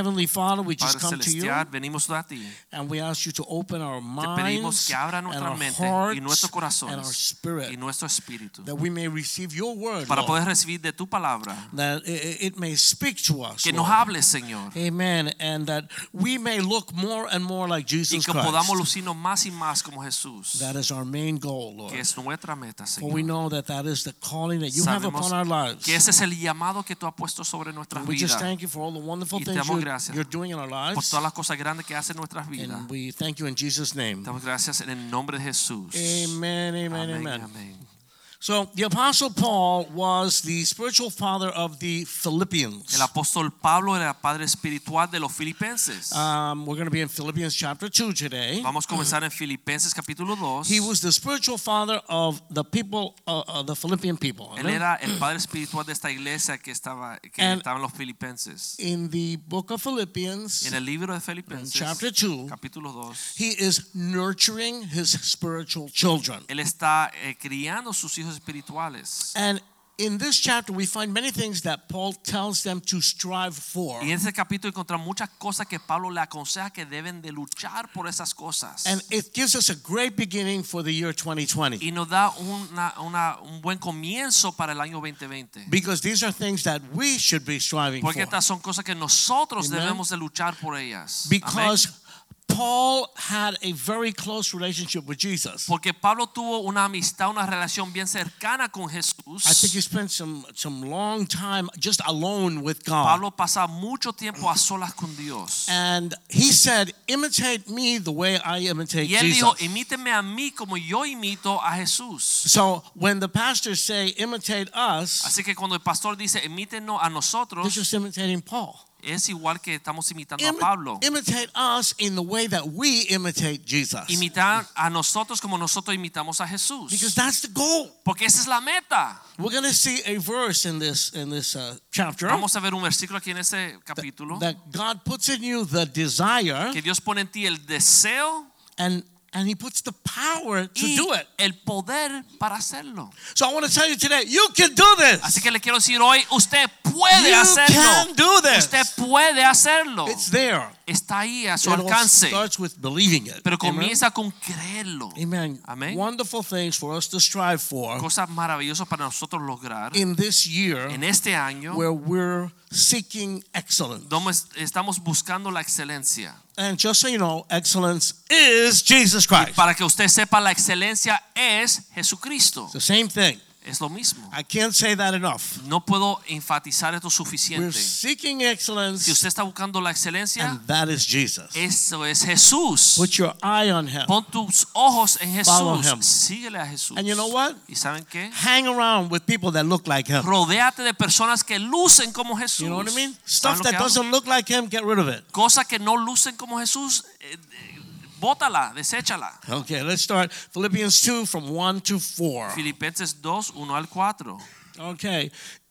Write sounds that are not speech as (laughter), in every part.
Heavenly Father, we just Padre come to you a ti. and we ask you to open our Te pedimos minds que abra and nuestra our mente hearts y nuestros and our corazones spirit y nuestro espíritu that we may receive your word, para Lord, poder recibir de tu palabra. that it, it may speak to us. Que nos Lord. hables, Señor. Amen. And that we may look more and more like Y Jesus que podamos lucirnos más y más como Jesús. That is our main goal, Lord. Que es nuestra meta, For we know that that is the calling that you have upon our lives. que ese es el llamado que tú has puesto sobre nuestras And we just thank you for all the wonderful Y things you're, gracias you're doing in our lives. Por todas las cosas grandes que hacen nuestras vidas. And we thank you in Jesus' name. Damos gracias en el nombre de Jesús. Amen, amen, amen. amén. So the apostle Paul was the spiritual father of the Philippians. El apóstol Pablo era padre espiritual de los filipenses. Um, we're going to be in Philippians chapter 2 today. Vamos a comenzar en Filipenses capítulo 2. He was the spiritual father of the people, uh, uh, the Philippian people. Él era el padre espiritual de esta iglesia que estaba que And- estaban los filipenses. In the book of Philippians, En el libro de Filipenses, chapter 2, capítulo 2, he is nurturing his spiritual children. él está eh, criando sus hijos espirituales. And in this chapter, we find many things that Paul tells them to strive for. Y en ese capítulo encontramos muchas cosas que Pablo le aconseja que deben de luchar por esas cosas. And it gives us a great beginning for the year 2020. y nos da una, una- un buen comienzo para el año 2020. Because these are things that we should be striving Porque for. estas son cosas que nosotros Amen. debemos de luchar por ellas. Because Paul had a very close relationship with Jesus. Porque Pablo tuvo una amistad, una relación bien cercana con Jesús. I think he spent some some long time just alone with God. Pablo pasa mucho tiempo a solas con Dios. And he said, "Imitate me the way I imitate Jesus." Y él dijo, imíteme a mí como yo imito a Jesús. so when the pastors say imitate us, Así que cuando el pastor dice, imítenos a they're nosotros, just imitating Paul. Es igual que estamos imitando a Pablo. imitate us in the way that we imitate Jesus. Imitar a nosotros como nosotros imitamos a Jesús. because that's the goal. Porque esa es la meta. We're going to see a verse in this in this uh, chapter Vamos a ver un versículo aquí en ese capítulo. that God puts in you the desire Que Dios pone en ti el deseo and and he puts the power to y do it. el poder para hacerlo. So I want to tell you today, you can do this. Así que le quiero decir hoy, usted puede you hacerlo. can do this. Usted puede hacerlo. It's there. Está ahí a su It alcance. starts with believing it. Pero Amen. comienza con creerlo. Amen. Amén. Wonderful things for us to strive for Cosas maravillosas para nosotros lograr in this year en este año where we're seeking excellence. donde estamos buscando la excelencia. And just so you know, excellence is Jesus Christ. Para que usted sepa, la excelencia es Jesucristo. It's the same thing. Es lo mismo. I can't say that enough. No puedo enfatizar esto suficiente. We're seeking Si excellence, usted está buscando la excelencia, and that is Jesus. eso es Jesús. Put your eye on him. Pon tus ojos en Follow Jesús. him. Síguele a Jesús. And you know what? ¿Y saben qué? Hang around with people that look like him. Rodéate de personas que lucen como Jesús. You know what I mean? Stuff that doesn't look like him, get rid of it. Cosas que no lucen como Jesús, eh, bótala, deséchala. Okay, let's start Philippians 2 from 1 to 4. Filipenses 2, 1 al 4. Okay.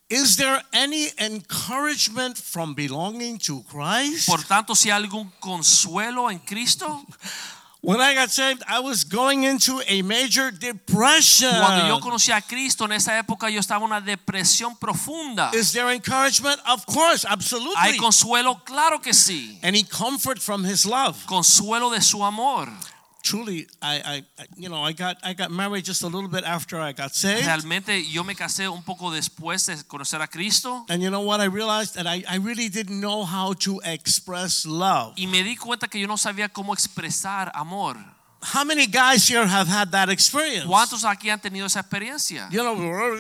Is there any encouragement from belonging to Christ? Por tanto, si hay algún consuelo en Cristo, (laughs) When I got saved, I was going into a major depression. cuando yo conocí a Cristo en esa época yo estaba en una depresión profunda. Is there encouragement? Of course, absolutely. ¿Hay consuelo? Claro que sí. Any comfort from his love? Consuelo de su amor. Truly, I, I, you know, I got, I got married just a little bit after I got saved. Realmente yo me casé un poco después de conocer a Cristo And you know what? I realized that I, I really didn't know how to express love. y me di cuenta que yo no sabía cómo expresar amor. How many guys here have had that experience? ¿Cuántos aquí han tenido esa experiencia? You know,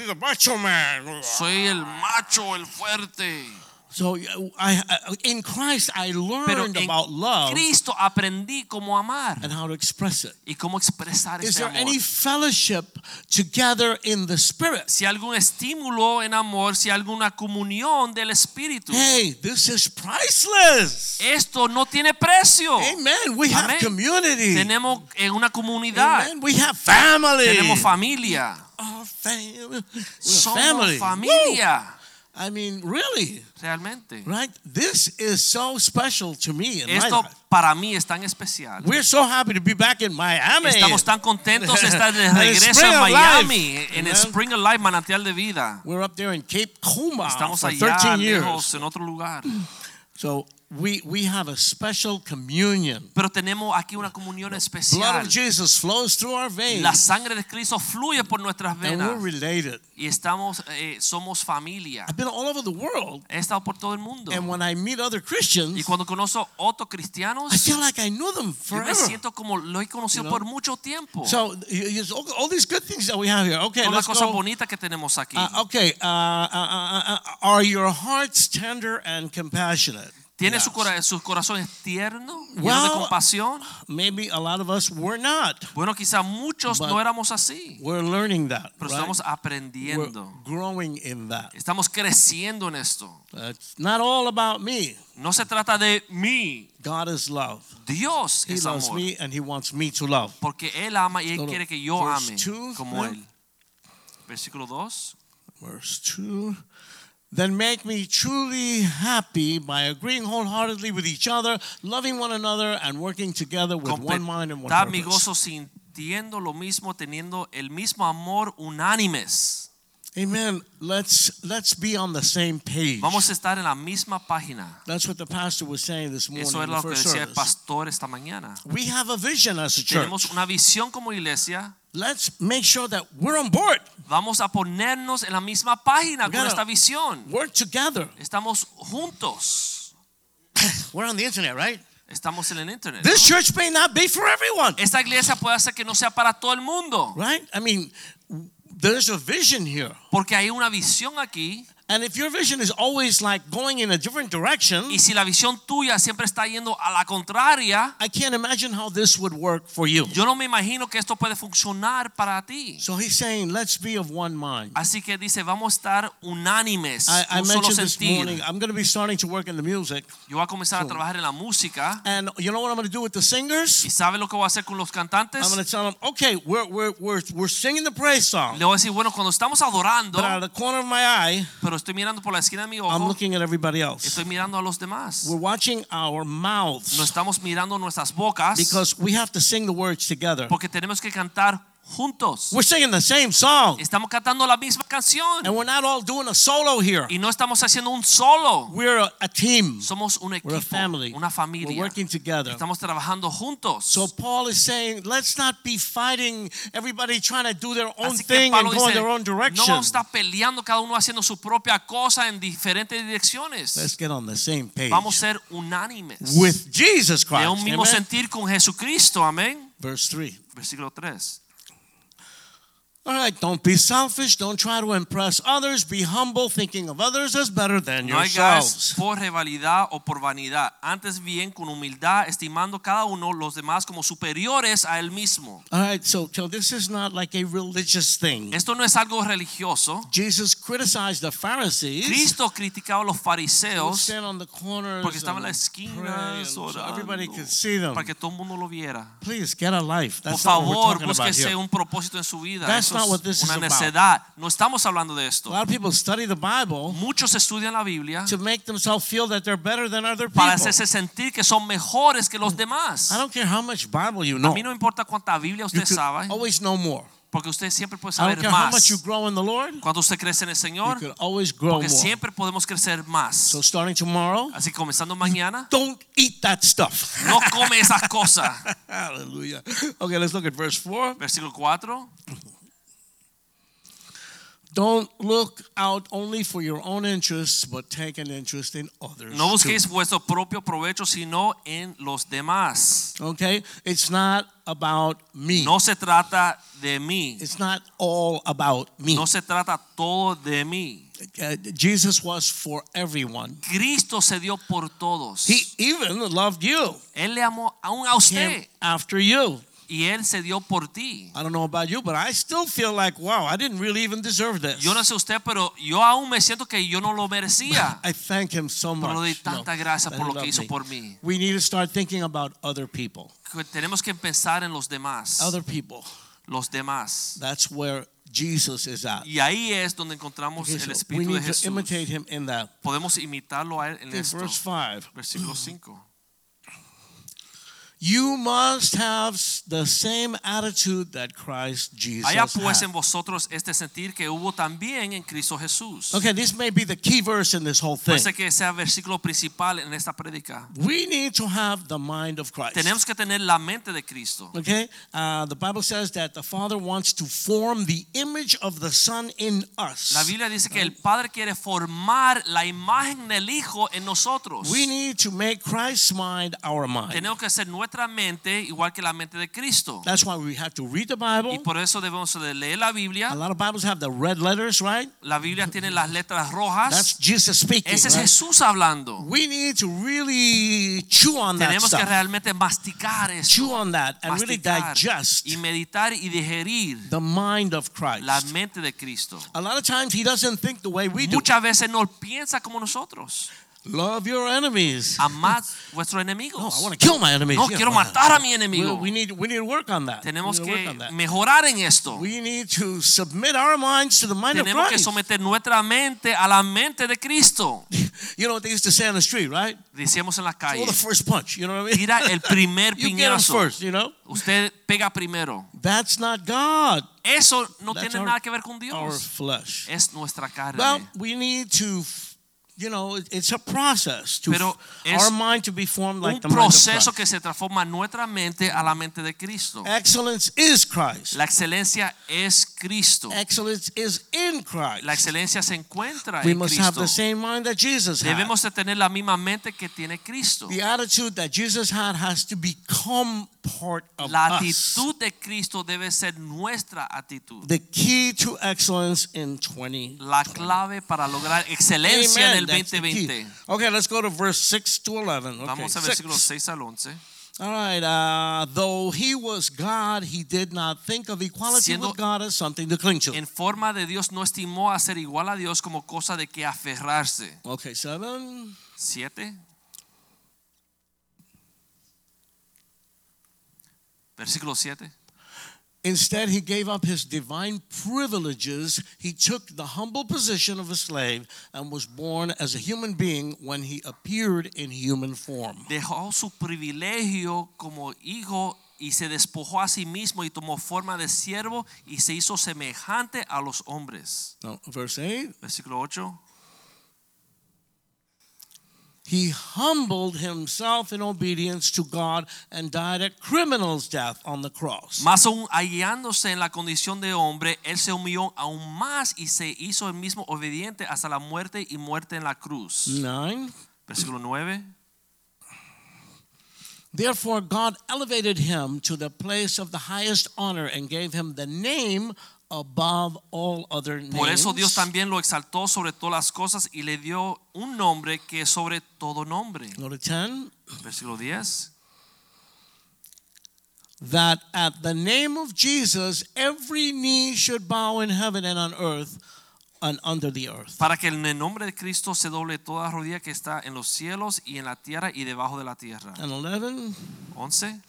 the macho man. Soy el macho, el fuerte. So uh, I, I in Christ I Pero learned en about love Cristo aprendí cómo amar and how to express it. y cómo expresar Is ese there amor. any fellowship together in the spirit? Si algún estímulo en amor, si alguna comunión del Espíritu. Hey, this is priceless. Esto no tiene precio. Amen. We have Amén. community. Tenemos en una comunidad, Amen. We have family. tenemos familia, Our family. We're somos family. familia, Woo. I mean, really, realmente. right? This is so special to me in my Esto life. para mí es tan especial. We're so happy to be back in Miami. Estamos tan contentos de estar de (laughs) regreso en Miami, Life. en el Spring of Life, manantial de vida. We're up there in Cape Coral Estamos for allá 13 years. lejos en otro lugar. So we we have a special communion. Pero tenemos aquí una comunión especial. Blood of Jesus flows through our veins. La sangre de Cristo fluye por nuestras venas. and we're related. y estamos, eh, somos familia. I've been all over the world, He estado por todo el mundo. and when I meet other Christians, Y cuando conozco otros cristianos, I feel like I know them yo me forever. siento como lo he conocido You know? por mucho tiempo. So all, these good things that we have here. Okay, Todas las let's cosas go. bonitas que tenemos aquí. Uh, okay, uh, uh, uh, uh, are your hearts tender and compassionate? ¿Tiene su, cora sus corazones tiernos, llenos de Well, compasión? Maybe a lot of us were not. Bueno, quizá muchos no éramos así, We're learning that. pero right? estamos We're aprendiendo. growing in that. Estamos creciendo en esto. It's not all about me. No se trata de mí. God is love. Dios He es loves amor. me and He wants me to love. Porque Él ama y Él quiere que yo ame two, como. Él. Versículo 2. Verse 2 Then make me truly happy by agreeing wholeheartedly with each other, loving one another, and working together with one mind and one Completar mi purpose. gozo sintiendo lo mismo, teniendo el mismo amor unánimes. Amen. Let's let's be on the same page. Vamos a estar en la misma página. That's what the pastor was saying this morning Eso es lo que decía el pastor esta mañana. We have a vision as a Tenemos church. una visión como iglesia. Let's make sure that we're on board. Vamos a ponernos en la misma página We con esta visión. Work together. Estamos juntos. (laughs) We're on the internet, right? Estamos en el internet. This ¿no? church may not be for everyone, Esta iglesia puede hacer que no sea para todo el mundo. right? I mean, there's a vision here. Porque hay una visión aquí. And if your vision is always like going in a different direction, Y si la visión tuya siempre está yendo a la contraria, I can't imagine how this would work for you. yo no me imagino que esto puede funcionar para ti. So he's saying, let's be of one mind. Así que dice, vamos a estar unánimes, I, I un solo mentioned this sentir. morning, I'm going to be starting to work in the music. Yo voy a comenzar a trabajar en la música. And you know what I'm going to do with the ¿Y singers? sabe lo que voy a hacer con los cantantes? I'm going to tell them, okay, we're, we're, we're, we're singing the praise song. Le voy a decir, bueno, cuando estamos adorando, But out of the corner of my eye, pero estoy mirando por la esquina de mi I'm looking at everybody else. estoy mirando a los demás. We're watching our No mouths estamos mirando nuestras bocas because we have to sing the words together. porque tenemos que cantar juntos. We're singing the same song. Estamos cantando la misma canción And we're not all doing a solo here. y no estamos haciendo un solo. We're a, a team. Somos un equipo. We're a family. una familia. We're working together. Estamos trabajando juntos. So Paul is saying, let's not be fighting everybody trying to do their own thing and go in their own direction. a estar peleando cada uno haciendo su propia cosa en diferentes direcciones. Let's get on the same page Vamos a ser unánimes. with Jesus Christ. de un mismo Amen? sentir con Jesucristo. Amén. Verse 3. Versículo 3. All right, don't be selfish. Don't try to impress others. Be humble, thinking of others as better than No yourselves. por rivalidad o por vanidad, antes bien con humildad, estimando cada uno los demás como superiores a él mismo. All right, so, so this is not like a religious thing. Esto no es algo religioso. Jesus criticized the Pharisees. Cristo criticaba a los fariseos stand on the corners porque estaban en la esquina so everybody could see them. para que todo el mundo lo viera. Please get a life. Por That's not favor, búsquese un propósito en su vida. That's not what this is una about. necedad. No estamos hablando de A lot of people study the Bible Muchos estudian la Biblia to make themselves feel that they're better than other people. para hacerse sentir que son mejores que los demás. I don't care how much Bible you know. A mí no importa cuánta Biblia You usted could sabe, always know more. porque usted siempre puede I don't saber más. much you grow in the Lord. Cuando usted crece en el You Señor, could always grow porque siempre podemos crecer más. So starting tomorrow, Así comenzando mañana, don't eat that stuff. no come esas cosas. (laughs) Hallelujah. Okay, let's look at verse 4. Versículo 4. Don't look out only for your own interests, but take an interest in others. No busquéis too. vuestro propio provecho, sino en los demás. Okay? It's not about me. No se trata de mí. It's not all about me. No se trata todo de mí. Uh, Jesus was for everyone. Cristo se dio por todos. He even loved you. Él le amó aún a Came usted after you. Y él se dio por ti. I don't know about you, but I still feel like, wow, I didn't really even deserve this. Yo no sé usted, pero yo aún me siento que yo no lo merecía. (laughs) I thank him so much. Pero le doy tanta gracias that por lo que hizo me. por mí. We need to start thinking about other people. Que Tenemos que pensar en los demás. Other people. Los demás. That's where Jesus is at. Y ahí es donde encontramos Okay, el so we Espíritu de need to imitate him in that. Podemos imitarlo a él en Okay, esto. verse 5. Versículo 5. You must have the same attitude that Christ Jesus Haya pues had. en vosotros este sentir que hubo también en Cristo Jesús. Okay, this may be the key verse in this whole thing. Puede que sea versículo principal en esta prédica. We need to have the mind of Christ. Tenemos que tener la mente de Cristo. Okay, uh, the Bible says that the Father wants to form the image of the Son in us. La Biblia dice que el Padre quiere formar la imagen del Hijo en nosotros. We need to make Christ's mind our mind. Tenemos que hacer nuestra mente igual que la mente de Cristo. That's why we have to read the Y Bible. por eso debemos de leer la A Biblia. lot of Bibles have the red letters, right? La Biblia tiene las letras That's rojas. Jesus speaking. Ese es right? Jesús hablando. We need to really chew on that Tenemos que stuff. realmente masticar Chew esto. on that and really digest y meditar y digerir the mind of Christ. la mente de Cristo. A lot of times he doesn't think the way we do. Muchas veces no piensa como nosotros. Love your enemies. Amad vuestros No, enemigos. I want to kill my enemies. No Yeah, quiero matar a mi enemigo. we need we need to work on that. Tenemos we que work on that. mejorar en esto. We need to submit our minds to the mind Tenemos of que someter nuestra mente a la mente de Cristo. (laughs) You know what they used to say on the street, right? Decíamos en la Throw calle. the first punch. You know what I mean? Tira el (laughs) primer piñazo. you get piñazo. first. You know Usted pega primero. that's not God. Eso no That's tiene our- nada que ver con Dios. Our flesh. Es nuestra carne. Well, we need to. You know, it's a process to Pero es our mind to be formed like Un the proceso que se transforma nuestra mente a la mente de Cristo. Excellence is Christ. La excelencia es Cristo. Excellence is in Christ. La excelencia se encuentra we en must have the same mind that Jesus had. Debemos de tener la misma mente que tiene Cristo. The attitude that Jesus had has to become part of La us. actitud de Cristo debe ser nuestra actitud. The key to excellence in 20. La clave para lograr excelencia en el That's 2020. Okay, let's go to verse 6 to 11. Okay, Vamos a versículos 6 al 11. All right. Uh, though he was God, he did not think of equality Siendo- with God as something to cling to. En forma de Dios no estimó a ser igual a Dios como cosa de que aferrarse. Okay, 7. 7. Versículo 7. Instead, he gave up his divine privileges. He took the humble position of a slave and was born as a human being when he appeared in human form. Dejó su privilegio como hijo y se despojó a sí mismo y tomó forma de siervo y se hizo semejante a los hombres. Now, verse 8. Versículo 8. He humbled himself in obedience to God and died a criminal's death on the cross. Más aún hallándose en la condición de hombre, él se humilló aún más y se hizo el mismo obediente hasta la muerte y muerte en la cruz. 9. Versículo 9. Therefore, God elevated him to the place of the highest honor and gave him the name above all other names. Por eso Dios también lo exaltó sobre todas las cosas y le dio un nombre que es sobre todo nombre. Go 10. Versículo 10. That at the name of Jesus, every knee should bow in heaven and on earth and under the earth. Para que en el nombre de Cristo se doble toda rodilla que está en los cielos y en la tierra y debajo de la tierra. And 11. 11.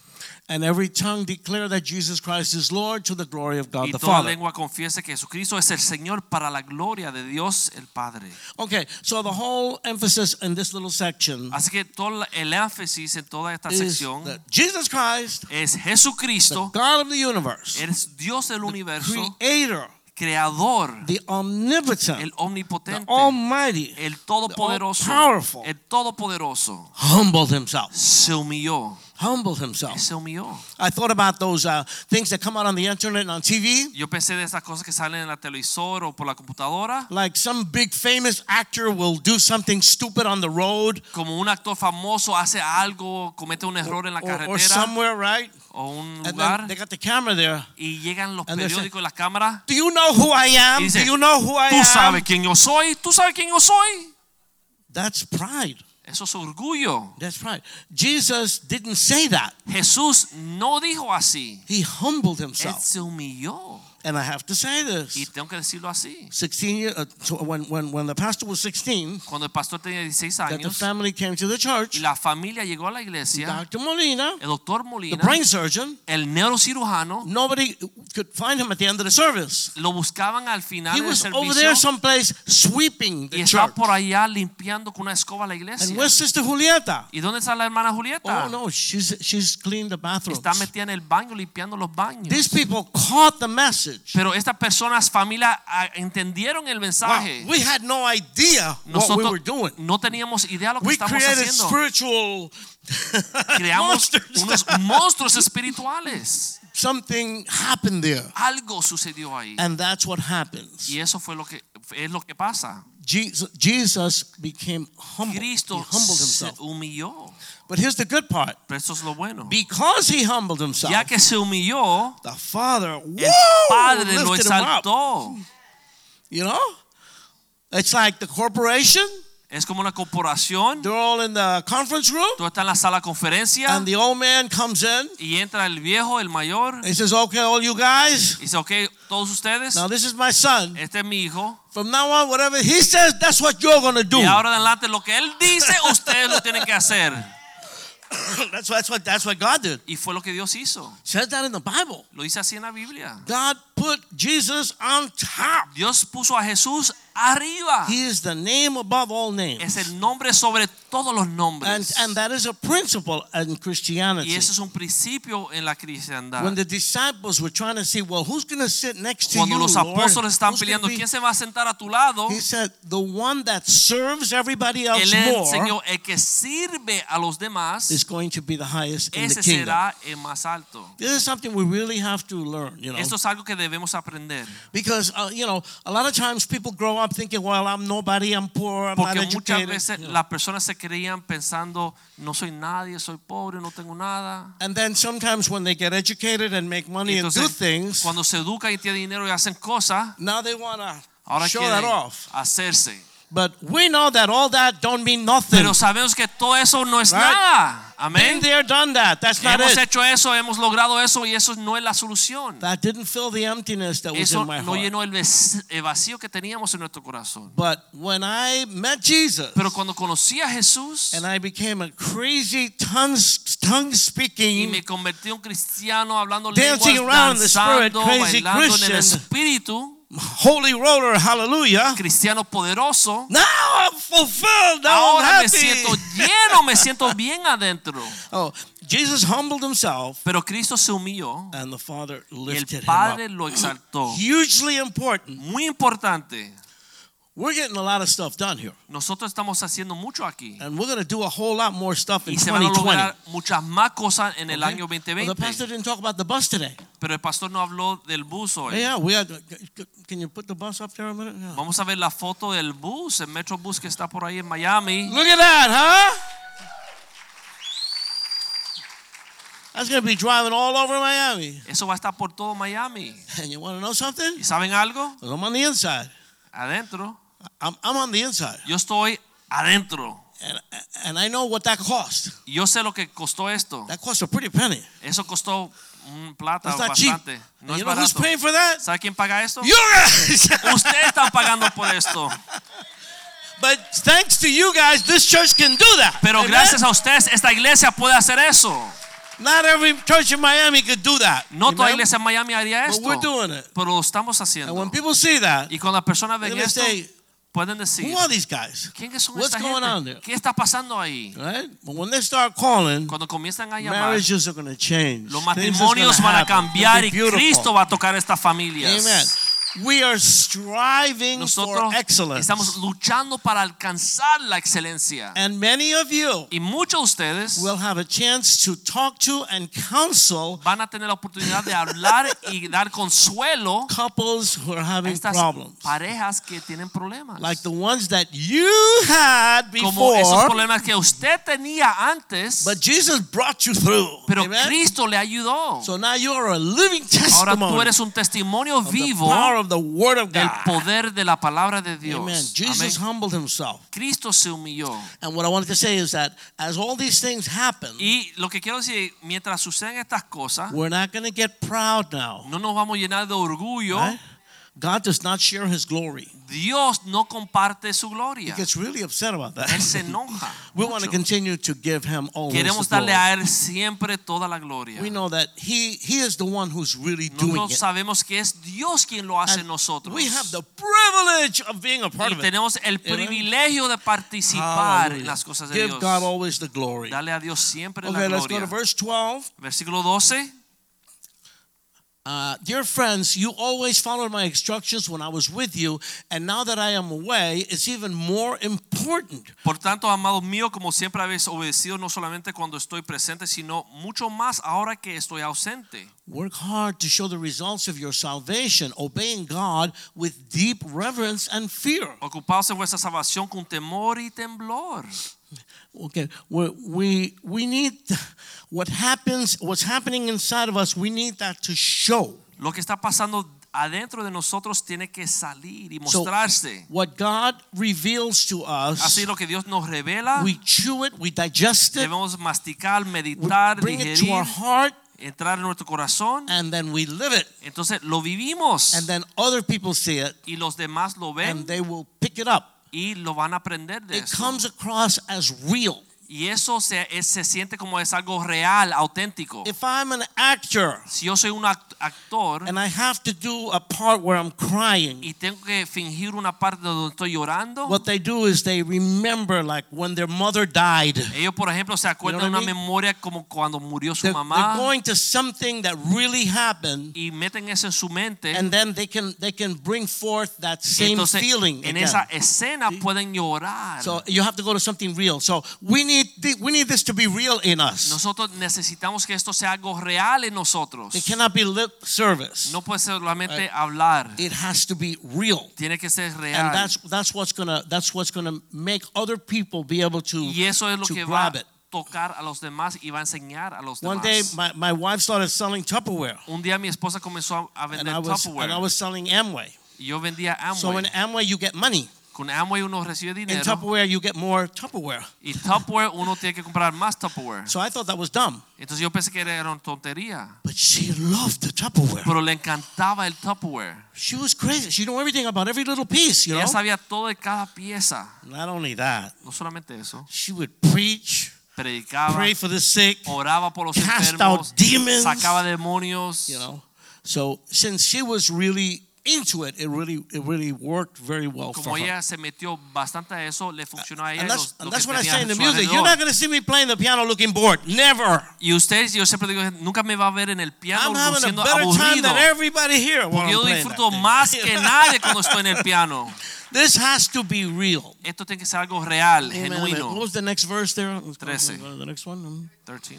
And every tongue declare that Jesus Christ is Lord to the glory of God Y the toda Father. lengua confiese que Jesucristo es el Señor para la gloria de Dios el Padre. Okay, so the whole emphasis in this little section Así que todo el énfasis en toda esta is sección that Jesus Christ, es the Jesucristo, God of the universe, es Dios del universo, creator, creador, the omnipotent, el omnipotente, the almighty, el todopoderoso, all-powerful. el todopoderoso, humbled himself. se humilló. Humbled himself. Se humilló. I thought about those uh, things that come out on the internet and on TV. Yo pensé de esas cosas que salen en la televisor o por la computadora. Like some big famous actor will do something stupid on the road Como un actor famoso hace algo, comete un error en la or, or somewhere, right? o un And lugar then they got the camera there. y llegan los And they say, periódicos y las cámaras. Do you know who I am? Dice, Do you know who I Tú am? sabes quién yo soy, tú sabes quién yo soy. That's pride. Eso es orgullo. That's pride. Jesus didn't say that. Jesús no dijo así. He humbled Él himself. se humilló. And I have to say Y this. tengo que decirlo así. 16 years, uh, so when, when, when the pastor was 16, Cuando el pastor tenía 16 that the family came to the y church, la familia llegó a la iglesia, Dr. Molina, el doctor the brain surgeon, el neurocirujano, nobody could find him at the end of the service. lo buscaban al final He del was over there someplace sweeping the y estaba church. por allá limpiando con una escoba la iglesia. And where's Sister Julieta? ¿Y dónde está la hermana Julieta? Oh no, she's she's cleaned the bathrooms. Está metida en el baño limpiando los baños. These people caught the message. Pero estas personas, familia, entendieron el Wow, mensaje. we had no idea what we were doing. no teníamos idea de lo que We estamos created haciendo. spiritual (laughs) Creamos unos monstruos espirituales. (laughs) Something happened there, Algo sucedió ahí. and that's what happens. Y eso fue lo que es lo que pasa. Jesus, Jesus became humble. Cristo he humbled se himself. humilló. But here's the good part: Pero eso es lo bueno. because he humbled himself, Ya que se humilló, the Father, el Padre lo lifted him up. exaltó. You know, it's like the corporation. Es como una corporación. They're all in the conference room, Tú estás en la sala conferencia and the old man comes in. y entra el viejo, el mayor. He says, "Okay, all you guys, Y dice, ok, todos ustedes, now this is my son. este es mi hijo. From now on, whatever he says, that's what you're going to do." Y ahora adelante lo que él dice, (laughs) ustedes lo tienen que hacer. (coughs) that's, that's what that's what God did. Y fue lo que Dios hizo. says that in the Bible. Lo dice así en la Biblia. God put Jesus on top. Dios puso a Jesús arriba. He is the name above all names. Es el nombre sobre todos los And, nombres. and that is a principle in Christianity. Y eso es un principio en la cristiandad. When the disciples were trying to see, well, who's going to sit next to Cuando you, los apóstoles están peleando quién se va a sentar a tu lado, He said, the one that serves everybody else él more enseñó el que sirve a los demás, is going to be the highest in the ese kingdom. será el más alto. This is something we really have to learn, you know. Esto es algo que debemos aprender. Because, uh, you know, a lot of times people grow up thinking, well, I'm nobody, I'm poor, I'm Porque not muchas educated. veces know. las personas se creían pensando, no soy nadie, soy pobre, no tengo nada. And then sometimes when they get educated and make money and do Entonces, things, cuando se educan y tienen dinero y hacen cosas, now they want to show that off. hacerse. But we know that all that don't mean nothing. Pero sabemos que todo eso no es Right? nada. Amén. there, done that. That's not Hemos it. hecho eso, hemos logrado eso y eso no es la solución. That didn't fill the emptiness that was in my no heart. llenó el vacío que teníamos en nuestro corazón. But when I met Jesus Pero cuando conocí a Jesús and I became a crazy tongue, tongue y me convertí en un cristiano hablando lenguas, Dancing around in the spirit, crazy bailando en el espíritu, holy roller, hallelujah. cristiano poderoso. Now I'm fulfilled. Now I'm Ahora me happy. siento lleno, me siento bien adentro. (laughs) Oh, Jesus humbled himself Pero Cristo se humilló and the Father y lifted el him Padre up. lo exaltó. Hugely important. Muy importante. We're getting a lot of stuff done here. Nosotros estamos haciendo mucho aquí And we're going to do a whole lot more stuff in y se van a 2020. lograr muchas más cosas en el año Well, the pastor didn't talk about the bus today. Pero el pastor no habló del bus hoy. Yeah, we had. Can you put the bus up there a minute? Yeah. Vamos a ver la foto del bus, el Metrobús que está por ahí en Miami. Look at that, huh? That's going to be driving all over Miami. Eso va a estar por todo Miami. And you want to know something? ¿Y saben algo? I'm on the inside. Adentro. I'm, I'm on the inside. Yo estoy adentro. And, and I know what that cost. Yo sé lo que costó esto. That cost a pretty penny. Eso costó un plata That's not cheap. bastante. No And es you know who's barato. paying for that? ¿Sabe quién paga esto? You guys! (laughs) Ustedes están pagando por esto. but thanks to you guys, this church can do that. Pero Amen? gracias a ustedes, esta iglesia puede hacer eso. Not every church in Miami could do that. No toda iglesia en Miami haría esto. But we're doing it. Pero lo estamos haciendo. And when people see that, Y cuando las personas ven esto, say, pueden decir, who are these guys? ¿quiénes son What's esta going on there? ¿Qué está pasando ahí? Right? But when they start calling, Cuando comienzan a llamar, marriages are going to change. los matrimonios van a cambiar y. Cristo va a tocar estas familias. Amen. We are striving Nosotros for excellence. estamos luchando para alcanzar la excelencia. And many of you Y muchos de ustedes will have a chance to talk to and counsel van a tener la oportunidad de hablar y dar consuelo (laughs) couples who are having estas problems. parejas que tienen problemas. Like the ones that you had before. Como esos problemas que usted tenía antes, but Jesus brought you through. pero Amen? Cristo le ayudó. So now you are a living testimony. Ahora tú eres un testimonio vivo of the Word of God. poder de la palabra de Dios. Amen. Jesus Amén. humbled himself. Cristo se humilló. And what I wanted to say is that as all these things happen, Y lo que quiero decir, mientras suceden estas cosas, we're not going to get proud now. no nos vamos a llenar de orgullo. right? God does not share his glory. Dios no comparte su gloria. He gets really upset about that. Él se (laughs) enoja. we want to continue to give him all Queremos the darle glory. a Él siempre toda la gloria. We know that he he is the one who's really doing Nosotros it. sabemos que es Dios quien lo hace And nosotros. we have the privilege of being a part Y of it. tenemos el privilegio de participar en las cosas de Give Dios. God always the glory. Dale a Dios siempre Okay, la let's go to verse 12. Versículo 12. Uh, dear friends, you always followed my instructions when I was with you, and now that I am away, it's even more important. Por tanto, amados míos, como siempre habéis obedecido, no solamente cuando estoy presente, sino mucho más ahora que estoy ausente. Work hard to show the results of your salvation, obeying God with deep reverence and fear. Ocupaos en vuestra salvación con temor y temblor. Okay, we we we need what happens, what's happening inside of us. We need that to show. Lo que está pasando adentro de nosotros tiene que salir y So, mostrarse. what God reveals to us, Así lo que Dios nos revela, we chew it, we digest it, debemos masticar, we meditar, bring it to our heart, entrar en nuestro corazón. and then we live it. Entonces lo vivimos And then other people see it, y los demás lo ven and they will pick it up. Y lo van a aprender de It eso. comes across as real. Y eso se, se siente como es algo real, auténtico. If I'm an actor Si yo soy un act- actor and I have to do a part where I'm crying, y tengo que fingir una parte donde estoy llorando, what they do is they remember like when their mother died. ellos por ejemplo se acuerdan de una memoria como cuando murió su They're, they're going to something that really happened, y meten eso en su mente. and then they can they can bring forth that same Entonces feeling en again. esa escena pueden llorar. So you have to go to something real. So we need thi- we need this to be real in us. Nosotros necesitamos que esto sea algo real en nosotros. It cannot be lip service. No puede ser solamente hablar. It has to be real. Tiene que ser real. And that's that's what's gonna that's what's gonna make other people be able to, Y eso es lo to que va a it. tocar a los demás y va a enseñar a los One demás. day my, my wife started selling Tupperware. Un día mi esposa comenzó a vender And I was Tupperware. and I was selling Amway. y yo vendía Amway. So in. Amway you get money. Con Amway uno recibe In dinero. Tupperware you get more Tupperware. Y Tupperware uno tiene que comprar más Tupperware. So I thought that was dumb. Entonces yo pensé que era una tontería. But she loved the Tupperware. Pero le encantaba el Tupperware. She was crazy. She knew everything about every little piece, you know. Ella sabía todo de cada pieza. Not only that, No solamente eso. she would preach, Predicaba, pray for the sick, oraba por los cast enfermos, out demons. sacaba demonios. you know. So since she was really into it, it really it really worked very well Como for her. ella se metió bastante a eso, le funcionó a ella. And that's, los- and lo that's what I say in the music. You're not going to see me playing the piano looking bored. Never. Y usted, yo siempre digo, nunca me va a ver en el piano I'm having a better time than everybody here Porque yo disfruto más que (laughs) nadie cuando estoy en el piano. This has to be real. Esto tiene que ser algo real, Amen, amen. What was the next verse there? Let's go- Trece. go to The next one. Um, 13.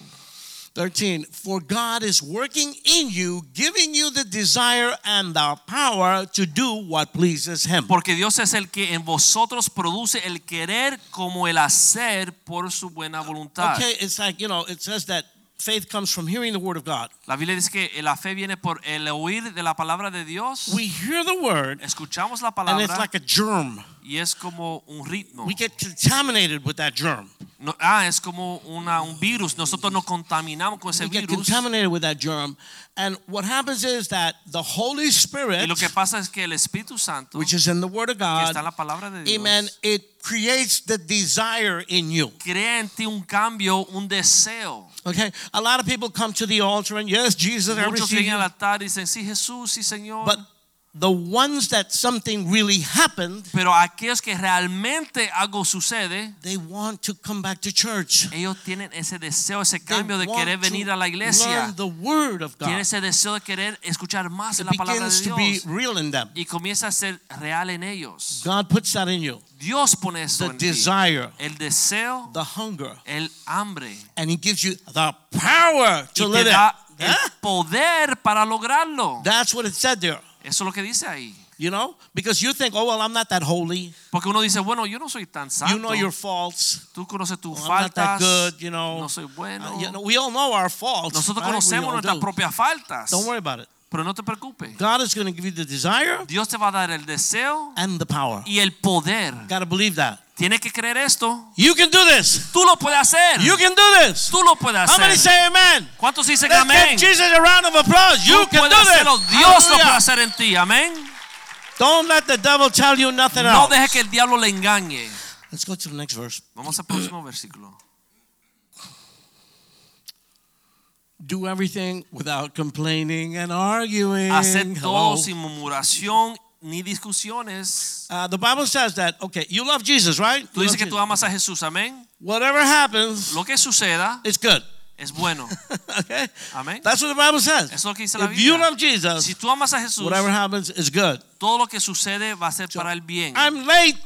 13 for god is working in you giving you the desire and the power to do what pleases him Porque Dios es el que en vosotros produce el querer como el hacer por su buena voluntad. okay it's like you know it says that faith comes from hearing the word of god La Biblia dice que la fe viene por el oír de la palabra de Dios. we hear the word Escuchamos la and it's like a germ y es como un ritmo. we get contaminated with that germ No, ah, es como una, un virus. Nosotros nos contaminamos con ese we get virus. contaminated with that germ and what happens is that the holy Y spirit lo que pasa es que el Espíritu Santo, which is in the word of que god está en la palabra de Dios, amen it creates the desire in you crea en ti un cambio, un deseo. okay a lot of people come to the altar and yes jesus i Muchos receive llegan you. al altar y dicen, sí, Jesús, sí, Señor. But the ones that something really happened, Pero aquellos que realmente algo sucede, they want to come back to church. ellos tienen ese deseo, ese They cambio de querer venir a la iglesia. the word of Tienen God. ese deseo de querer escuchar más It la palabra de begins to be Dios. real in them. Y comienza a ser real en ellos. God puts that in you. Dios pone eso The en ti. desire, El deseo, the hunger, el hambre. and He gives you the power to live it. el poder para lograrlo. That's what it said there. Eso es lo que dice ahí. You know, because you think, oh well, I'm not that holy. Porque uno dice, bueno, yo no soy tan santo. You know your faults. Tú conoces tus Oh, I'm not that good. You know. No soy bueno. Uh, you know, we all know our faults. Nosotros right? Conocemos nuestras propias faltas. Don't worry about it. Pero no te preocupes. God is going to give you the desire Dios te va a dar el deseo and the power. y el poder. Got to believe that. Tienes que creer esto. You can do this. Tú lo puedes hacer. You can do this. Tú lo puedes How many say amen? ¿Cuántos dicen Let's amén? give Jesus a round of applause. You Tú can puedes do this. Dios lo puede hacer en ti. Amén. Don't let the devil tell you nothing No else. deje que el diablo le engañe. Let's go to the next verse. Vamos al próximo versículo. Do everything without complaining and arguing. Hacer todo Hello. sin murmuración ni discusiones. Uh, the Bible says that, okay, you love Jesus, right? Tú You dices que tú Jesus. amas a Jesús. Amén. Whatever happens, Lo que suceda it's good. es bueno. (laughs) okay? Amén. That's what the Bible says. Eso es lo que dice la If you Biblia. love Jesus, Si tú amas a Jesús, whatever happens is good. todo lo que sucede va a ser para el bien. I'm late.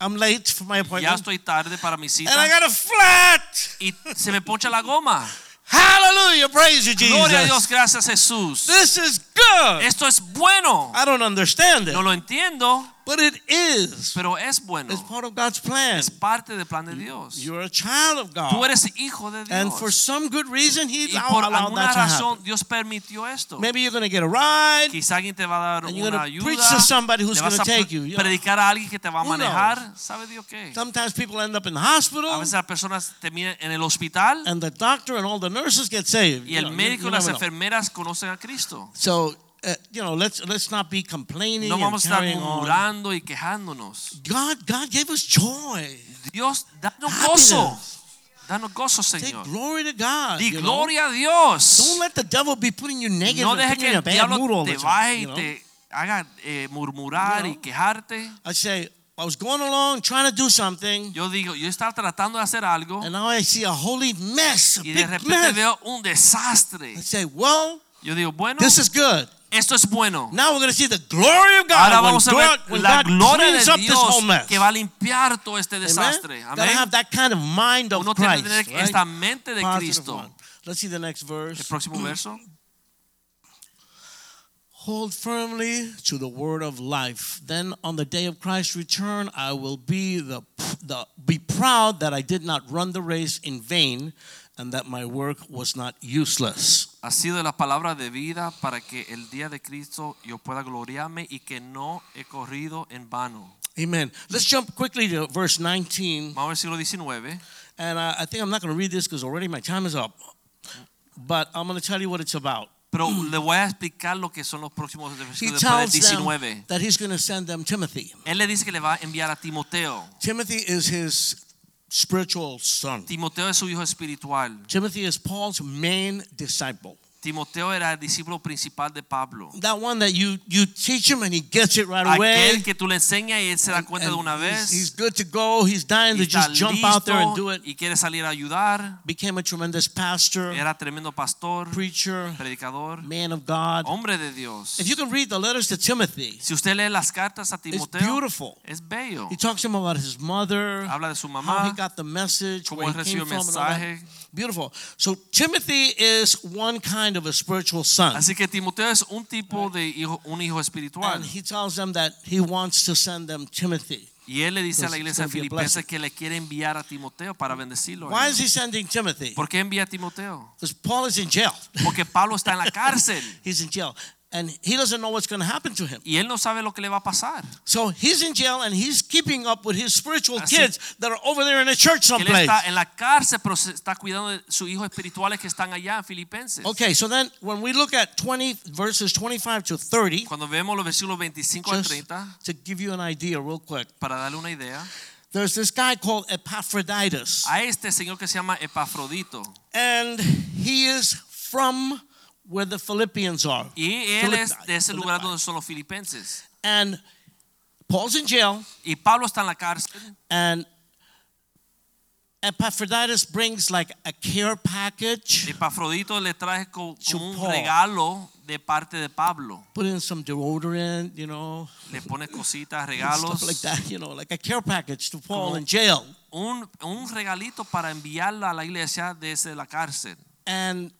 I'm late for my Ya appointment. estoy tarde para mi cita And I got a flat. y se me poncha la goma. (laughs) Hallelujah. Praise you, Gloria a Dios, Jesus. gracias Jesús. This is good. Esto es bueno. I don't understand it, No lo entiendo, but it is. pero es bueno. It's part of God's plan. Es parte del plan de Dios. You're a child of God. Tú eres hijo de Dios. And for some good reason, He Y por allowed alguna that to razón happen. Dios permitió esto. Maybe you're going to get a ride. Quizá alguien te va a dar And you're una ayuda. preach to somebody who's gonna take pre- you, you know. predicar a alguien que te va a manejar. ¿Sabe Dios qué? Sometimes people end up in the hospital. A veces las personas terminan en el hospital and the doctor and all the nurses get saved. y el médico y las enfermeras conocen a Cristo. So, uh, you know, let's let's not be complaining No and vamos a estar murmurando y quejándonos. God, God gave us joy. Dios, danos gozo. Danos gozo, Say Señor. glory to God. Di you know? gloria a Dios. Don't let the devil be putting you negative No deje que el bad mood all diablo te you y know? te haga eh, murmurar You y quejarte. I say, I was going along trying to do something, Yo digo, yo estaba tratando de hacer algo and now I see a holy mess, a y de repente mess. veo un desastre. I say, well, Yo digo, bueno, this is good. Esto es bueno. Now we're going to see the glory of God Ahora vamos a God, ver when la God gloria de up this whole Dios que va a limpiar todo este desastre. Amén. have that kind of mind of Uno tiene que Christ. tener esta mente de Cristo. Let's see the next El verse. próximo verso. (clears throat) Hold firmly to the word of life. Then on the day of Christ's return, I will be the, the be proud that I did not run the race in vain and that my work was not useless. Ha sido la palabra de vida para que el día de Cristo yo pueda gloriarme y que no he corrido en vano. Amen. Let's jump quickly to verse 19. Vamos al XIX. And uh, I think I'm not going to read this because already my time is up. But I'm going to tell you what it's about. Pero le voy a explicar lo que son los próximos versículos del tells them 19. that he's going to send them Timothy. Él le dice que le va a enviar a Timoteo. Timothy is his spiritual son. Timoteo es su hijo espiritual. Timothy is Paul's main disciple. Timoteo era el discípulo principal de Pablo. That one that you you teach him and he gets it right away. Aquel que tú le enseñas y él se da cuenta de una he's, he's good to go. He's dying to just jump out there and do it. y quiere salir a ayudar. Became a tremendous pastor, Era tremendo pastor, preacher, predicador, man of God. hombre de Dios. If you can read the letters to Timothy, Si usted lee las cartas a Timoteo. it's beautiful. es bello. He talks to him about his mother, Habla de su mamá. how he got the message, cómo where él he came recibió el from, all that. mensaje. Beautiful. So Timothy is one kind of a spiritual son. Así que Timoteo es un tipo de hijo, un hijo espiritual. And he tells them that he wants to send them Timothy. Y él le dice a la iglesia gonna be a filipense que le quiere enviar a Timoteo para bendecirlo. Why is he sending Timothy? ¿Por qué envía a Timoteo? Because Paul is in jail. Porque Pablo está en la (laughs) cárcel He's in jail. And he doesn't know what's going to happen to him. y él no sabe lo que le va a pasar. So he's in jail and he's keeping up with his spiritual Así- kids that are over there in a church Él someplace. está en la cárcel, pero está cuidando de sus hijos espirituales que están allá en Filipenses. Okay, so then when we look at 20 verses 25 to 30, Cuando vemos los versículos 25 al just 30, to give you an idea real quick, para darle una idea, there's this guy called Epaphroditus. a este señor que se llama Epafrodito. And he is from where the Philippians are. Y él es de ese lugar donde son los filipenses. And Paul's in jail, Y Pablo está en la cárcel and Epaphroditus brings like a care package, Epafrodito le trae co- como un regalo de parte de Pablo. put in some deodorant, you know, Le pone (laughs) cositas, regalos. stuff like that, you know, like a care package to Paul Como- in jail. Un, un regalito para enviarla a la iglesia desde la cárcel. And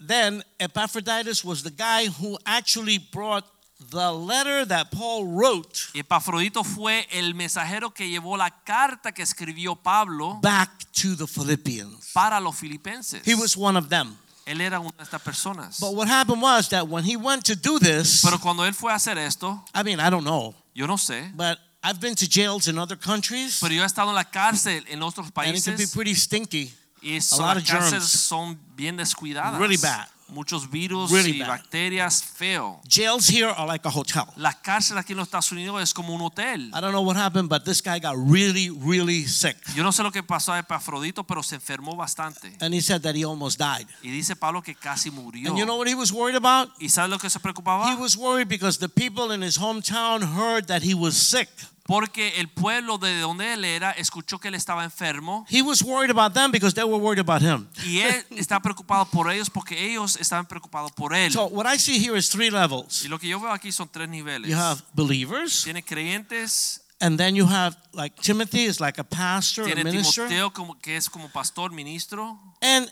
then Epaphroditus was the guy who actually brought the letter that Paul wrote Epafrodito fue el mensajero que llevó la carta que escribió Pablo back to the Philippians. para los filipenses. He was one of them. Él era una de estas personas. But what happened was that when he went to do this, Pero cuando él fue a hacer esto, I mean, I don't know, yo no sé, but I've been to jails in other countries, pero yo he estado en la cárcel en otros países. and it can be pretty stinky. A lot las of germs. cárceles son bien descuidadas. Really bad. Muchos virus Really y bad. bacterias feo. Jails here are like a hotel. La cárcel aquí en los Estados Unidos es como un hotel. I don't know what happened, but this guy got really, really sick. Yo no sé lo que pasó a Epafrodito, pero se enfermó bastante. And he said that he almost died. Y dice Pablo que casi murió. And you know what he was worried about? ¿Y sabe lo que se preocupaba? He was worried because the people in his hometown heard that he was sick. Porque el pueblo de donde él era escuchó que él estaba enfermo He was worried about them because they were worried about him. y él (laughs) está preocupado por ellos porque ellos estaban preocupados por él. So what I see here is three levels. Y lo que yo veo aquí son tres niveles. You have believers, Tiene creyentes, and then you have like Timothy is like a pastor, a tiene minister, Timoteo como, que es como pastor, ministro. and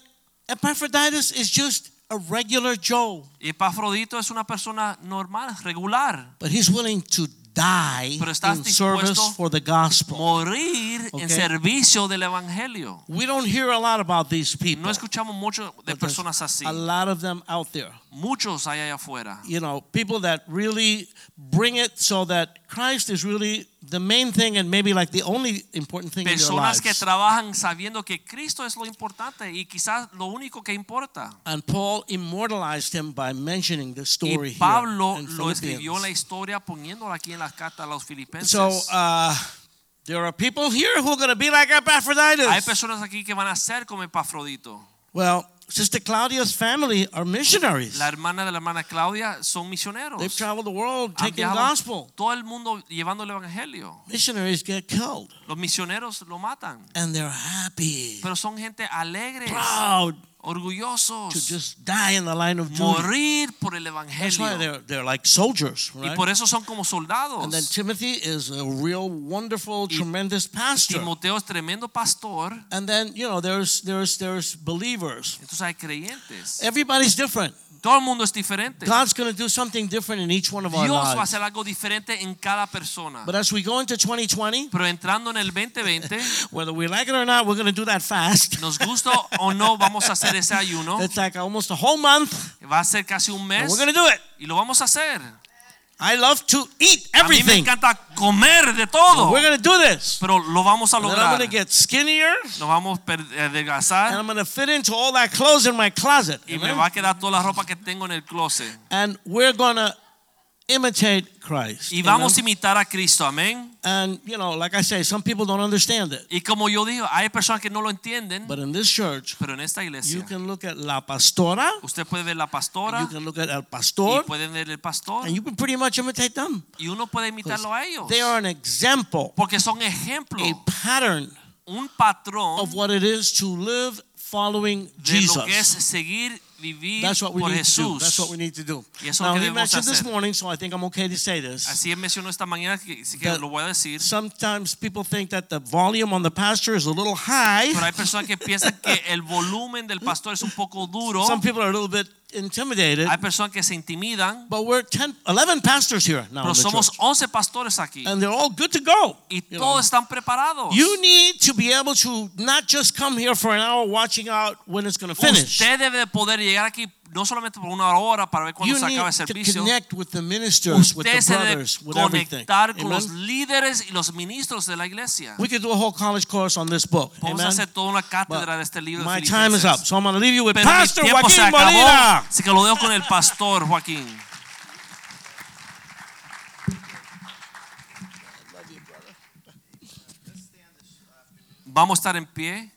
Epaphroditus is just a regular Joe, Y Epafrodito es una persona normal, regular. but he's willing to die Pero estás in service for the gospel. Morir Okay. en servicio del evangelio. We don't hear a lot about these people. No escuchamos mucho de personas así. A lot of them out there. Muchos hay allá afuera. You know, people that really bring it so that Christ is really the main thing and maybe like the only important thing in Personas que trabajan sabiendo que Cristo es lo importante y quizás lo único que importa. And Paul immortalized him by mentioning the story Y Pablo here in lo escribió la historia poniéndolo aquí en la carta a los filipenses. So uh, there are people here who are going to be like Epaphroditus. Hay personas aquí que van a ser como Epafrodito. Well, Sister Claudia's family are missionaries. La hermana de la hermana Claudia son misioneros. They've traveled the world taking the gospel. Todo el mundo llevando el evangelio. Missionaries get killed, Los misioneros lo matan. and they're happy, Pero son gente alegres, proud to orgullosos. just die in the line of duty. Morir por el That's why evangelio. they're they're like soldiers, Y right? por eso son como soldados. And then Timothy is a real wonderful, Y tremendous pastor. Timoteo es tremendo pastor. And then you know there's there's there's believers. Entonces hay creyentes. Everybody's different. Todo el mundo es diferente. God's going to do something different in each one of our Dios va a hacer algo diferente en cada persona. But as we go into 2020, Pero entrando en el 2020, (laughs) whether we like it or not, we're going to do that fast. (laughs) nos gusta o no, vamos a hacer ese ayuno. It's like almost a whole month, Va a ser casi un and mes we're going to do it. y lo vamos a hacer. I love to eat everything. A mí me encanta comer de todo, We're going to do this. pero lo vamos a And I'm going to get skinnier, Nos vamos a eh, and adelgazar I'm going to fit into all that clothes in my closet. y me va a quedar toda la ropa que tengo en el closet. And we're going to imitate Christ. Y vamos a imitar a Cristo, amén. And you know, like I say, some people don't understand it. Y como yo digo, hay personas que no lo entienden, But in this church, pero en esta you can look at la pastora, usted puede ver la pastora you can look at el y pastor, pueden ver el pastor and you can pretty much imitate them. y uno puede imitarlo a ellos. They are an example, Porque son ejemplo, a pattern un patrón of what it is to live following de lo que es Jesus. seguir vivir That's what we por need to do. That's what we need to do. Y eso es Now lo que he mentioned this morning, so I think I'm okay to say this. Así mencionó esta mañana que, que lo voy a decir. Sometimes people think that the volume on the pastor is a little high. Pero hay personas que piensan que el volumen del pastor es un poco duro. Some people are a little bit intimidated. Hay personas que se intimidan. But we're 10, 11 pastors here now. Pero somos church. 11 pastores aquí. And they're all good to go. Y you know. están preparados. You need to be able to not just come here for an hour watching out when it's going to finish. Usted debe poder llegar aquí no solamente por una hora para ver cuándo se acaba el servicio. Usted se debe conectar con los líderes y los ministros de la iglesia. We could do a whole college course on this book. Vamos a Amen? hacer toda una cátedra de este libro My time is up, so I'm going to leave you with Pastor acabó, Molina. así que lo dejo con el pastor Joaquín. Vamos a estar en pie.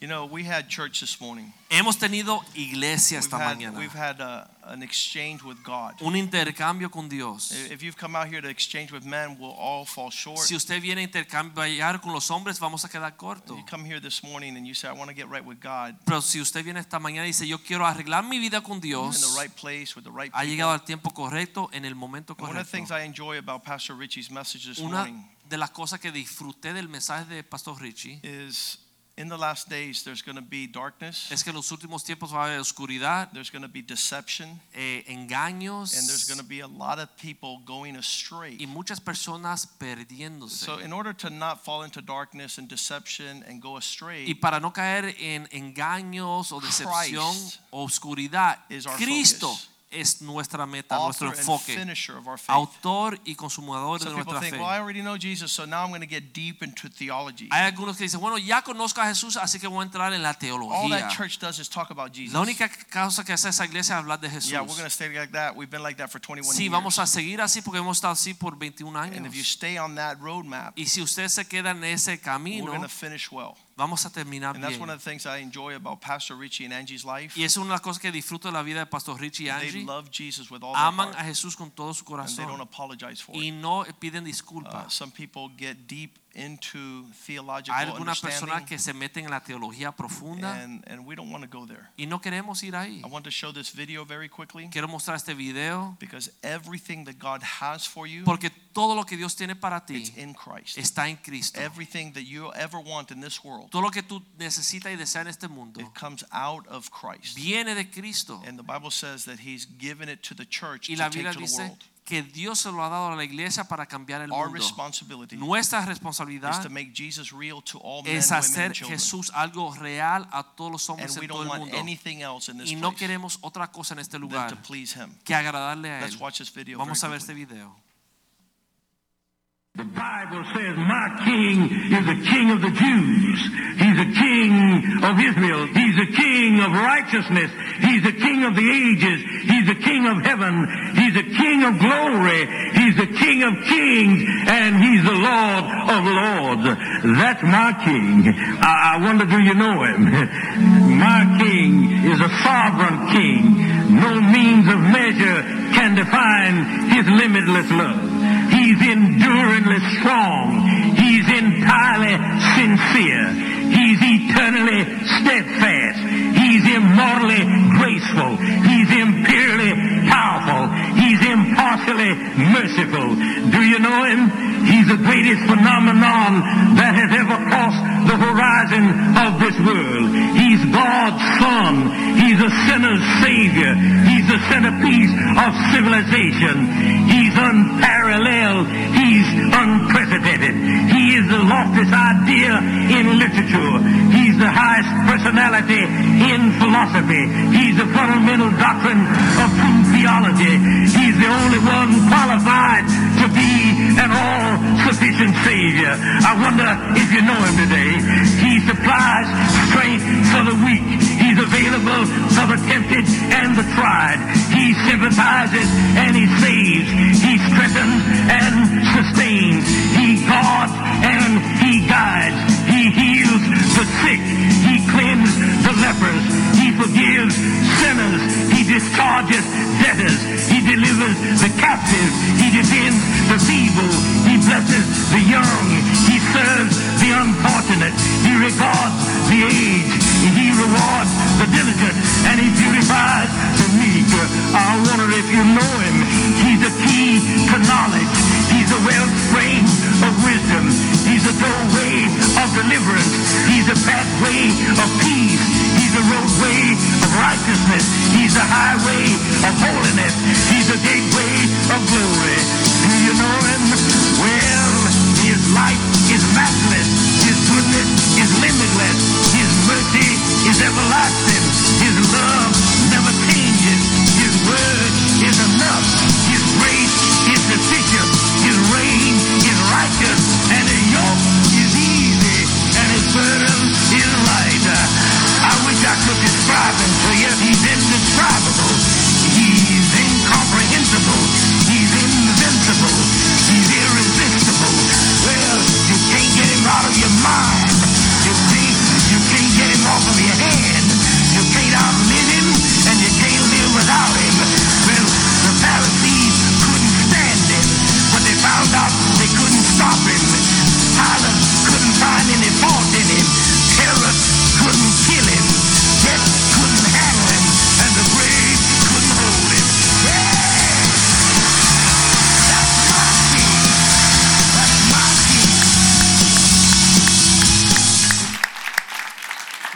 You know, we had church this morning. Hemos tenido iglesia We've esta had, mañana. we've had uh, an exchange with God. Un intercambio con Dios. If you've come out here to exchange with men, we'll all fall short. Si usted viene a intercambiar con los hombres, vamos a quedar cortos. You come here this morning and you say, I want to get right with God. Pero si usted viene esta mañana y dice, yo quiero arreglar mi vida con You're in the Dios, right place with the right ha llegado al tiempo correcto, en el momento And one of the things. I enjoy about Pastor Richie's message this Una morning de las cosas que disfruté del mensaje de Pastor Richie is in the last days there's going to be darkness, es que en los últimos tiempos va a haber oscuridad, there's going to be deception, eh, engaños and there's going to be a lot of people going astray. y muchas personas perdiéndose. So, in order to not fall into darkness and deception and go astray, Y para no caer en engaños o decepción Christ o oscuridad, is our Cristo focus. Es nuestra meta, author nuestro and enfoque, finisher of our faith. autor y consumador de Some people nuestra think, fe. well, I already know Jesus, so now I'm going to get deep into theology. Hay algunos que dicen, bueno, ya conozco a Jesús, así que voy a entrar en la All teología. that church does is talk about Jesus. La única cosa que hace esa iglesia es hablar de Jesús. Yeah, we're going to stay like that. We've been like that for 21 Sí, years. vamos a seguir así porque hemos estado así por 21 and if you años. stay on that roadmap, Y si usted se queda en ese we're camino, going to finish well. Vamos a terminar And that's bien. one of the things I enjoy about Pastor Richie and Angie's life. Y es una cosas que disfruto de la vida de Pastor Richie y Angie. They love Jesus with all their Aman a heart, Jesús con todo su and they don't corazón apologize for y it. no piden Uh, disculpas. some people get deep into theological Hay algunas personas understanding, que se meten en la teología profunda and, and we don't want to go there. y no queremos ir ahí. I want to show this video very quickly Quiero mostrar este video because everything that God has for you, porque todo lo que Dios tiene para it's in Christ. está en Cristo. Everything that you ever want in this world, Todo lo que tú necesitas y deseas en este mundo it comes out of Christ. viene de Cristo. And the Bible says that He's given it to the church Y to la take Biblia to the dice world. Que Dios se lo ha dado a la iglesia para cambiar el Our mundo. responsibility Nuestra is responsabilidad to make Jesus real to all men, es women, hacer and. Jesús algo real a todos los hombres en todo el mundo. Y no queremos otra cosa en este lugar que agradarle a Let's Él. Vamos a ver este video. The Bible says, My king is the king of the Jews. He's the king of Israel. He's the king of righteousness. He's the king of the ages. He's the king of heaven. He's the king of glory. He's the king of kings. And he's the Lord of lords. That's my king. I, I wonder, do you know him? (laughs) My king is a sovereign king. No means of measure can define his limitless love. He's enduringly strong. He's entirely sincere. He's eternally steadfast. He's immortally graceful. He's imperially powerful. He's impartially merciful. Do you know him? He's the greatest phenomenon that has ever crossed the horizon of this world. He's God's son. He's a sinner's savior. He's the centerpiece of civilization. He's unparalleled. He's unprecedented. He is the loftiest idea in literature. He's the highest personality in philosophy. He's the fundamental doctrine of true theology. He's the only one qualified to be an all-sufficient Savior. I wonder if you know him today. He supplies strength for the weak. Available for the tempted and the tried. He sympathizes and he saves. He strengthens and sustains. He guards and he guides. He heals the sick. He cleanses the lepers. He forgives sinners. He discharges debtors. He delivers the captive. He defends the feeble. He blesses the young. He serves the unfortunate. He regards the aged. He rewards the diligent. And he purifies the meek. I wonder if you know him. He's a key to knowledge. He's the wellspring of wisdom. He's a doorway of deliverance. He's a pathway of peace. He's a roadway of righteousness. He's a highway of holiness.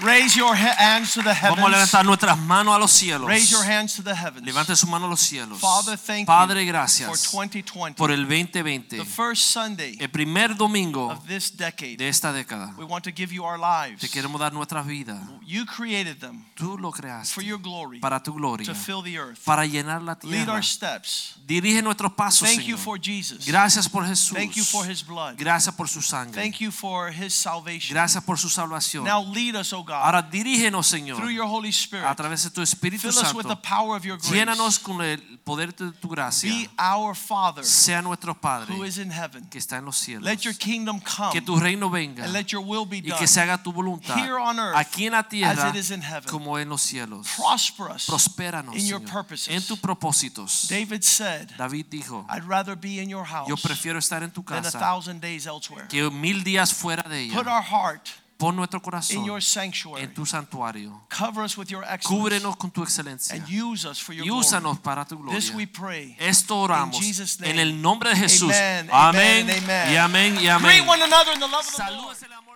Raise your hands to the Vamos a heavens. levantar nuestras manos a los cielos. Raise your hands to the heavens. Levante su mano a los cielos. Father, thank Padre, you for gracias 2020. por el 2020. the first Sunday El primer domingo of this decade. de esta década. We want to give you our lives. Te queremos dar nuestras vidas. You created them Tú lo creaste for your glory para tu gloria, to fill the earth. para llenar la tierra. Lead our steps. Dirige nuestros pasos, Thank you for Jesus. Gracias por Jesús. Thank you for his blood. Gracias por su sangre. Thank you for his salvation. Gracias por su salvación. Now lead us, O God, Ahora dirígenos, Señor, through your Holy a Spirit. través de tu Espíritu Fill us with the power of your Llénanos grace. con el poder de tu gracia. Be our Father Sea nuestro Padre who is in heaven. que está en los cielos. Let your kingdom come Que tu reino venga and let your will be y done que se haga tu voluntad here on earth aquí en la tierra as it is in heaven. como en los cielos. Prosper us. Prospéranos, in your purposes. en tus propósitos. David said, David dijo, I'd rather be in your house yo prefiero estar en tu than a thousand days elsewhere. que mil días fuera de Put our heart Pon nuestro in corazón your sanctuary. en tu santuario. Cover us with your excellence Cúbrenos con tu excelencia and use us for your y glory. úsanos para tu gloria. This we pray. Esto oramos In Jesus' name. en el nombre de Jesús. Amen, Amén amen, amen. y amén y amén. Greet one another in the love of the Lord. Salúdese el amor.